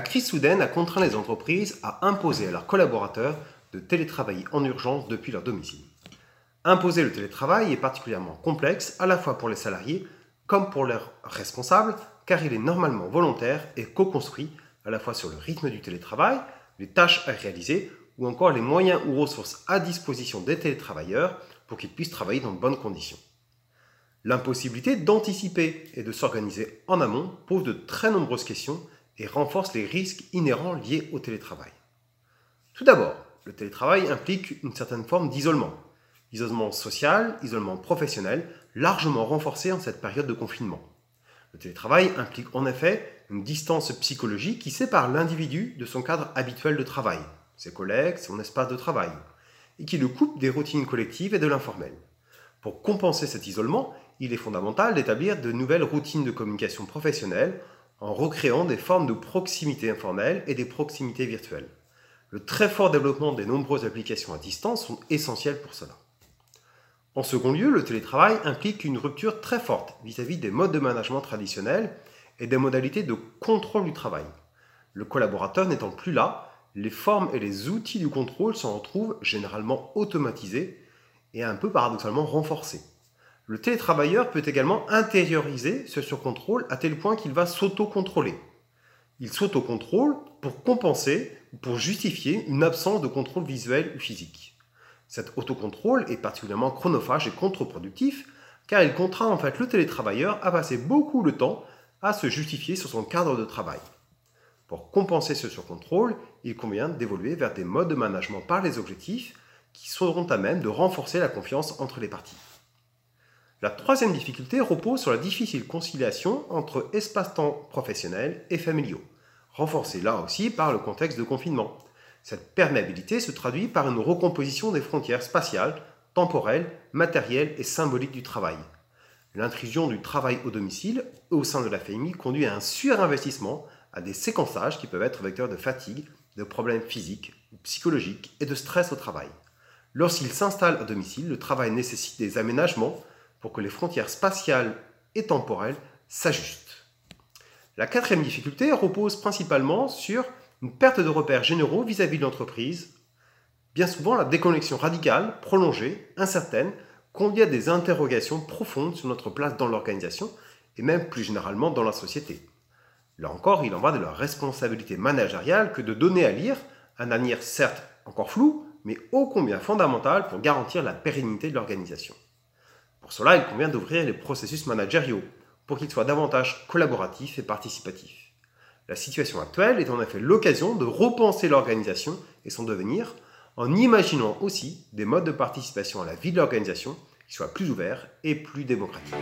crise soudaine a contraint les entreprises à imposer à leurs collaborateurs de télétravailler en urgence depuis leur domicile. Imposer le télétravail est particulièrement complexe à la fois pour les salariés comme pour leurs responsables, car il est normalement volontaire et co-construit à la fois sur le rythme du télétravail, les tâches à réaliser ou encore les moyens ou ressources à disposition des télétravailleurs pour qu'ils puissent travailler dans de bonnes conditions. L'impossibilité d'anticiper et de s'organiser en amont pose de très nombreuses questions et renforce les risques inhérents liés au télétravail. Tout d'abord, le télétravail implique une certaine forme d'isolement. Isolement social, isolement professionnel, largement renforcé en cette période de confinement. Le télétravail implique en effet une distance psychologique qui sépare l'individu de son cadre habituel de travail, ses collègues, son espace de travail, et qui le coupe des routines collectives et de l'informel. Pour compenser cet isolement, il est fondamental d'établir de nouvelles routines de communication professionnelle en recréant des formes de proximité informelle et des proximités virtuelles. Le très fort développement des nombreuses applications à distance sont essentiels pour cela. En second lieu, le télétravail implique une rupture très forte vis-à-vis des modes de management traditionnels et des modalités de contrôle du travail. Le collaborateur n'étant plus là, les formes et les outils du contrôle s'en retrouvent généralement automatisés et un peu paradoxalement renforcés. Le télétravailleur peut également intérioriser ce surcontrôle à tel point qu'il va s'auto-contrôler. Il s'auto-contrôle pour compenser ou pour justifier une absence de contrôle visuel ou physique. Cet autocontrôle est particulièrement chronophage et contre-productif car il contraint en fait le télétravailleur à passer beaucoup de temps à se justifier sur son cadre de travail. Pour compenser ce surcontrôle, il convient d'évoluer vers des modes de management par les objectifs qui seront à même de renforcer la confiance entre les parties. La troisième difficulté repose sur la difficile conciliation entre espace-temps professionnel et familiaux, renforcée là aussi par le contexte de confinement. Cette perméabilité se traduit par une recomposition des frontières spatiales, temporelles, matérielles et symboliques du travail. L'intrusion du travail au domicile au sein de la famille conduit à un surinvestissement, à des séquençages qui peuvent être vecteurs de fatigue, de problèmes physiques psychologiques et de stress au travail. Lorsqu'il s'installe à domicile, le travail nécessite des aménagements pour que les frontières spatiales et temporelles s'ajustent. La quatrième difficulté repose principalement sur une perte de repères généraux vis-à-vis de l'entreprise. Bien souvent, la déconnexion radicale, prolongée, incertaine, conduit à des interrogations profondes sur notre place dans l'organisation et même plus généralement dans la société. Là encore, il en va de la responsabilité managériale que de donner à lire un avenir certes encore flou, mais ô combien fondamental pour garantir la pérennité de l'organisation. Pour cela, il convient d'ouvrir les processus managériaux pour qu'ils soient davantage collaboratifs et participatifs. La situation actuelle est en effet l'occasion de repenser l'organisation et son devenir en imaginant aussi des modes de participation à la vie de l'organisation qui soient plus ouverts et plus démocratiques.